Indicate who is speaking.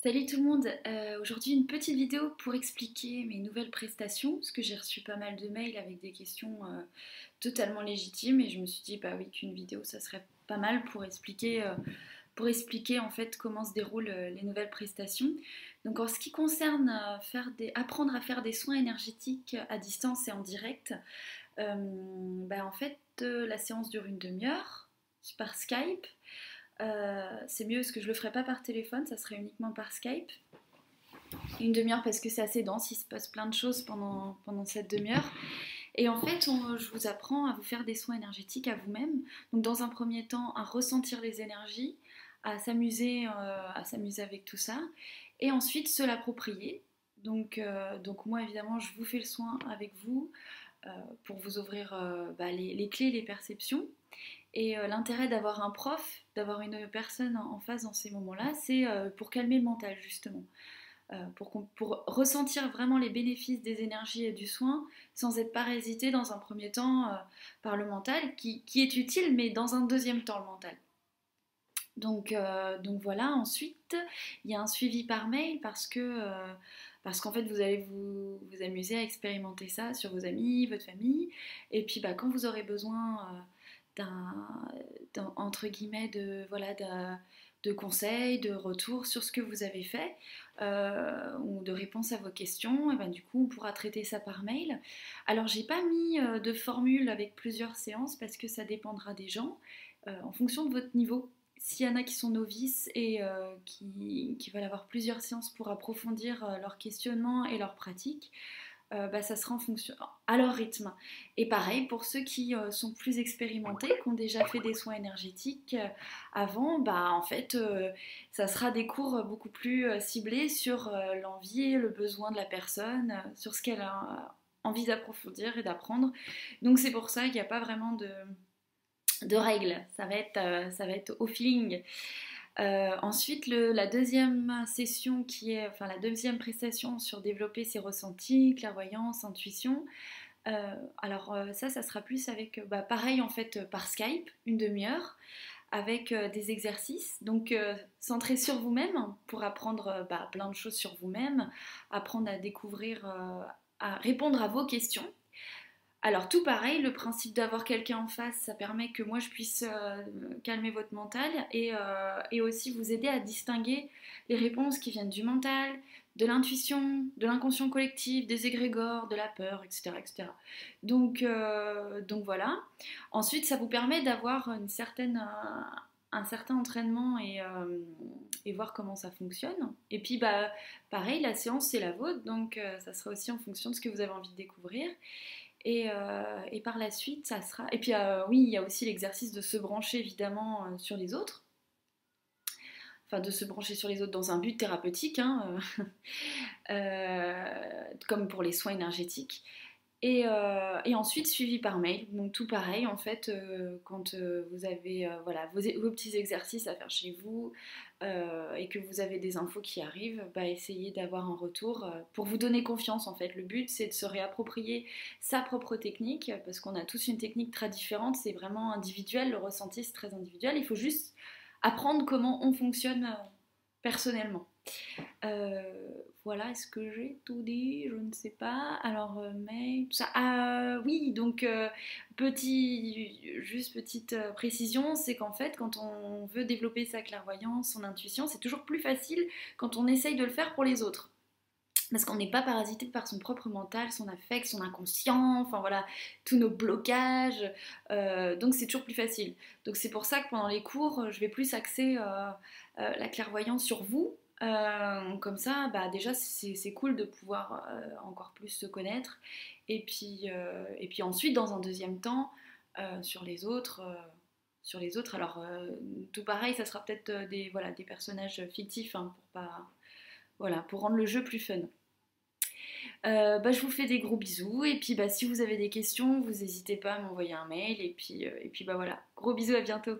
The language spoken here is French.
Speaker 1: Salut tout le monde, Euh, aujourd'hui une petite vidéo pour expliquer mes nouvelles prestations, parce que j'ai reçu pas mal de mails avec des questions euh, totalement légitimes et je me suis dit bah oui qu'une vidéo ça serait pas mal pour expliquer, euh, pour expliquer en fait comment se déroulent les nouvelles prestations. Donc en ce qui concerne faire apprendre à faire des soins énergétiques à distance et en direct, bah, en fait la séance dure une demi-heure par Skype. Euh, c'est mieux parce que je le ferai pas par téléphone, ça serait uniquement par Skype. Une demi-heure parce que c'est assez dense, il se passe plein de choses pendant, pendant cette demi-heure. Et en fait, je vous apprends à vous faire des soins énergétiques à vous-même. Donc dans un premier temps, à ressentir les énergies, à s'amuser, euh, à s'amuser avec tout ça, et ensuite se l'approprier. Donc, euh, donc moi évidemment, je vous fais le soin avec vous pour vous ouvrir bah, les, les clés, les perceptions. Et euh, l'intérêt d'avoir un prof, d'avoir une personne en face dans ces moments-là, c'est euh, pour calmer le mental justement. Euh, pour, ressentir vraiment les bénéfices des énergies et du soin sans être parasité dans un premier temps par le mental, qui, est utile, mais dans un deuxième temps le mental. Donc, voilà, ensuite, il y a un suivi par mail parce que qu'en fait, vous allez vous, amuser à expérimenter ça sur vos amis, votre famille. Et puis, bah, quand vous aurez besoin d'un, entre guillemets, de, voilà, de conseils, de retours sur ce que vous avez fait euh, ou de réponses à vos questions, ben, du coup, on pourra traiter ça par mail. Alors, j'ai pas mis euh, de formule avec plusieurs séances parce que ça dépendra des gens euh, en fonction de votre niveau. S'il y en a qui sont novices et qui, qui veulent avoir plusieurs séances pour approfondir leur questionnement et leur pratique, euh, bah, ça sera en fonction, à leur rythme. Et pareil, pour ceux qui euh, sont plus expérimentés, qui ont déjà fait des soins énergétiques euh, avant, bah, en fait, ça sera des cours beaucoup plus ciblés sur l'envie, le besoin de la personne, sur ce qu'elle a envie d'approfondir et d'apprendre. Donc c'est pour ça qu'il n'y a pas vraiment de, de règles, ça va être, ça va être au feeling. Euh, ensuite, la deuxième session qui est, enfin la deuxième prestation sur développer ses ressentis, clairvoyance, intuition. Euh, alors euh, ça, ça sera plus avec, bah, pareil en fait par Skype, une demi-heure, avec des exercices. Donc euh, centrés sur vous-même pour apprendre bah, plein de choses sur vous-même, apprendre à découvrir, à répondre à vos questions. Alors tout pareil, le principe d'avoir quelqu'un en face, ça permet que moi je puisse euh, calmer votre mental et, euh, et aussi vous aider à distinguer les réponses qui viennent du mental, de l'intuition, de l'inconscient collectif, des égrégores, de la peur, etc. etc. Donc, euh, donc voilà. Ensuite, ça vous permet d'avoir une certaine, un certain entraînement et, voir comment ça fonctionne. Et puis bah, pareil, la séance c'est la vôtre, donc ça sera aussi en fonction de ce que vous avez envie de découvrir. Et, euh, et par la suite, ça sera. Et puis, euh, oui, il y a aussi l'exercice de se brancher évidemment euh, sur les autres. Enfin, de se brancher sur les autres dans un but thérapeutique, hein, comme pour les soins énergétiques. Et, euh, et ensuite, suivi par mail. Donc, tout pareil, en fait, euh, quand euh, vous avez voilà, vos, vos petits exercices à faire chez vous et que vous avez des infos qui arrivent, bah, essayez d'avoir un retour pour vous donner confiance, en fait. Le but, c'est de se réapproprier sa propre technique, parce qu'on a tous une technique très différente, c'est vraiment individuel, le ressenti c'est très individuel, il faut juste apprendre comment on fonctionne personnellement. Euh, voilà, est-ce que j'ai tout dit? Je ne sais pas. Alors, euh, mais tout ça. Ah oui, donc euh, petit, juste petite euh, précision, c'est qu'en fait, quand on veut développer sa clairvoyance, son intuition, c'est toujours plus facile quand on essaye de le faire pour les autres parce qu'on n'est pas parasité par son propre mental, son affect, son inconscient, enfin voilà, tous nos blocages. Euh, donc c'est toujours plus facile. Donc c'est pour ça que pendant les cours, je vais plus axer euh, euh, la clairvoyance sur vous. Euh, comme ça, bah déjà c'est cool de pouvoir euh, encore plus se connaître. Et puis, euh, et puis ensuite, dans un deuxième temps, euh, sur les autres. euh, sur les autres, alors euh, tout pareil, ça sera peut-être euh, des, voilà, des personnages fictifs hein, pour, pas, voilà, pour rendre le jeu plus fun. Euh, bah, je vous fais des gros bisous. Et puis bah, si vous avez des questions, vous n'hésitez pas à m'envoyer un mail. Et puis, euh, et puis bah voilà, gros bisous, à bientôt.